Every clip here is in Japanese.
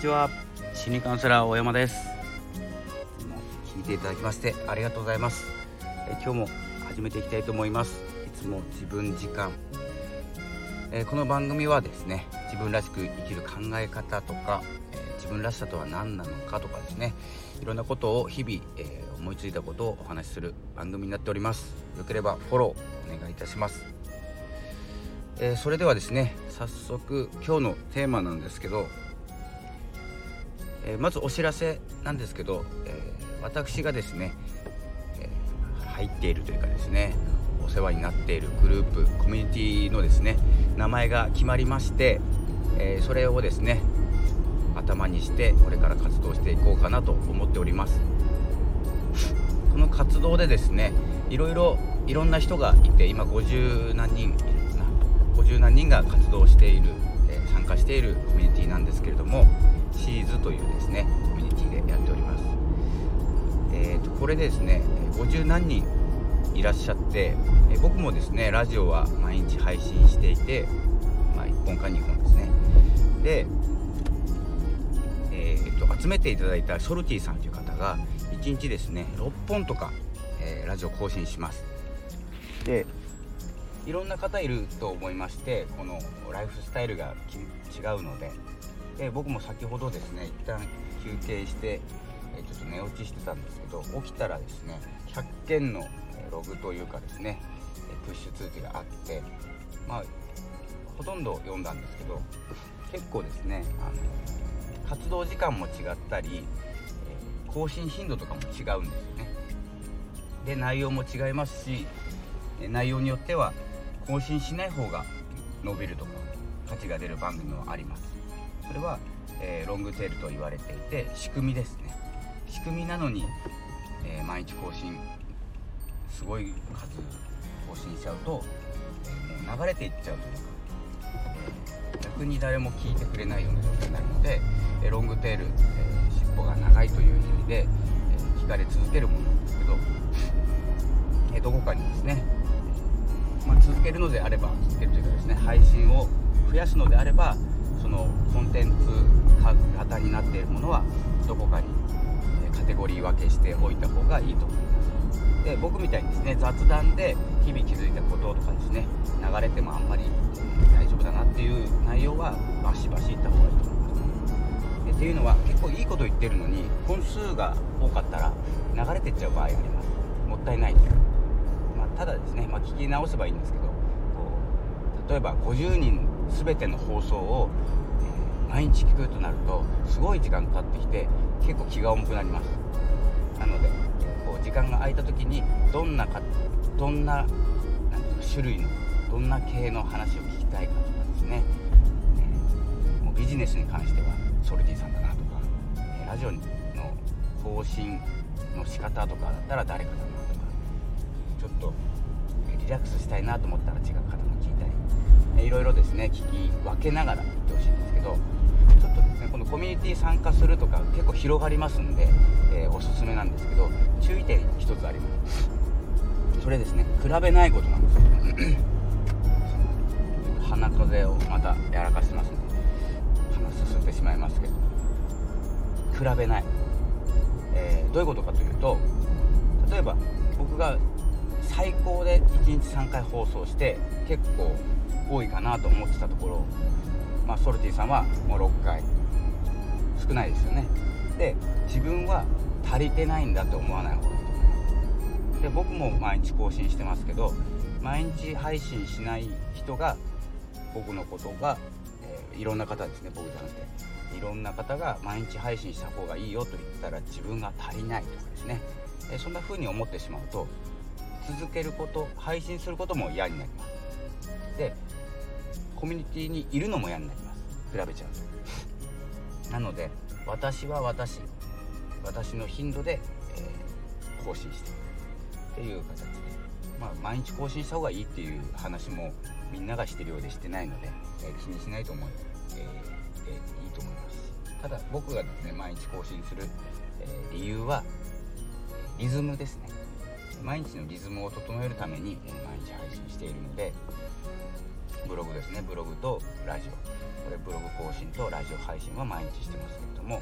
ちは。心理カウンセラー大山です。聞いていただきましてありがとうございます。え今日も始めていきたいと思います。いつも自分時間。えこの番組はですね自分らしく生きる考え方とか、え自分らしさとは何なのかとかですねいろんなことを日々、え思いついたことをお話しする番組になっております。よければフォローお願いいたします。えー、それではですね早速今日のテーマなんですけど、えー、まずお知らせなんですけど、えー、私がですね、え入っているというかですねお世話になっているグループコミュニティのですね名前が決まりまして、えそれをですね頭にしてこれから活動していこうかなと思っております。この活動でですねいろいろいろんな人がいて今50何人50何人が活動している、え、参加しているコミュニティなんですけれどもシーズというですねコミュニティでやっております、えーと、これでですね50何人いらっしゃって、えー、僕もですねラジオは毎日配信していて、まあ、1本か2本ですね。で、えーと、集めていただいたソルティさんという方が1日ですね6本とか、えー、ラジオ更新します。でいろんな方いると思いましてこのライフスタイルが違うのでで僕も先ほどですね一旦休憩してえちょっと寝落ちしてたんですけど起きたらですね100件のログというかですねプッシュ通知があってまあほとんど読んだんですけど結構ですねあの活動時間も違ったり更新頻度とかも違うんですよね。で内容も違いますし内容によっては更新しない方が伸びるとか価値が出る番組もあります。それは、えー、ロングテールと言われていて仕組みですね。仕組みなのに、えー、毎日更新すごい数更新しちゃうと、えー、もう流れていっちゃうというか、え逆に誰も聞いてくれないような状況になるので、えロングテール、え尻尾が長いという意味で、え聞かれ続けるものなんですけど、えどこかにですねまあ、続けるのであれば続けるというかですね配信を増やすのであれば型になっているものはどこかにカテゴリー分けしておいた方がいいと思います。で僕みたいにですね雑談で日々気づいたこととかですね流れてもあんまり大丈夫だなっていう内容はバシバシいった方がいいと思います。でっていうのは結構いいこと言ってるのに本数が多かったら流れてっちゃう場合あります。もったいない。とただですね、まあ、聞き直せばいいんですけどこう例えば50人全ての放送を、毎日聞くとなるとすごい時間かかってきて結構気が重くなります。なのでこう時間が空いた時にどんなかどんななんか種類のどんな系の話を聞きたいかとかですね、えー、もうビジネスに関してはソルティさんだなとか、えー、ラジオの更新の仕方とかだったら誰かだなとかちょっとリラックスしたいなと思ったら違う方も聞いたりいろいろですね聞き分けながら言ってほしいんですけどこのコミュニティ参加するとか結構広がりますんで、えー、おすすめなんですけど注意点1つあります。それですね。比べないことなんです 鼻風をまたやらかしてますので鼻すすってしまいますけど。比べない、えー、どういうことかというと例えば僕が最高で1日3回放送して結構多いかなと思ってたところ、まあ、ソルティさんはもう6回。少ないですよね。で自分は足りてないんだと思わない方がいいと思います。で僕も毎日更新してますけど毎日配信しない人が僕のことが、えー、いろんな方ですね僕じゃなくて。いろんな方が毎日配信した方がいいよと言ったら自分が足りないとかですね、え、そんな風に思ってしまうと続けること配信することも嫌になります。でコミュニティにいるのも嫌になります。比べちゃうと。なので私は私私の頻度で、えー、更新していくっていう形で、まあ、毎日更新した方がいいっていう話もみんながしてるようでしてないので、えー、気にしないと思い、えー、いいと思います。しただ僕がですね毎日更新する、え理由はリズムですね。毎日のリズムを整えるために、え毎日配信しているのでブログですね。ブログとラジオ。これブログ更新とラジオ配信は毎日してますけれども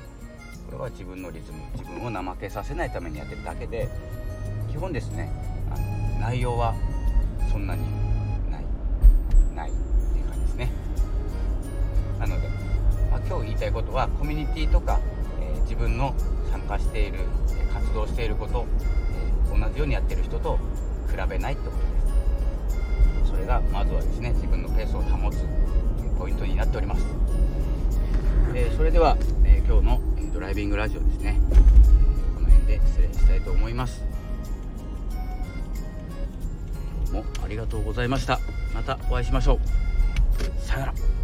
これは自分のリズム自分を怠けさせないためにやってるだけで基本ですねあの内容はそんなにない。ないっていう感じですね。なので、まあ、今日言いたいことはコミュニティとか、えー、自分の参加している活動していること、えー、同じようにやってる人と比べないってことですれがまずはですね自分のペースを保つポイントになっております、えー、それでは、えー今日のドライビングラジオですね。この辺で失礼したいと思います。もありがとうございました。またお会いしましょう。さよなら。